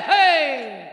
hey!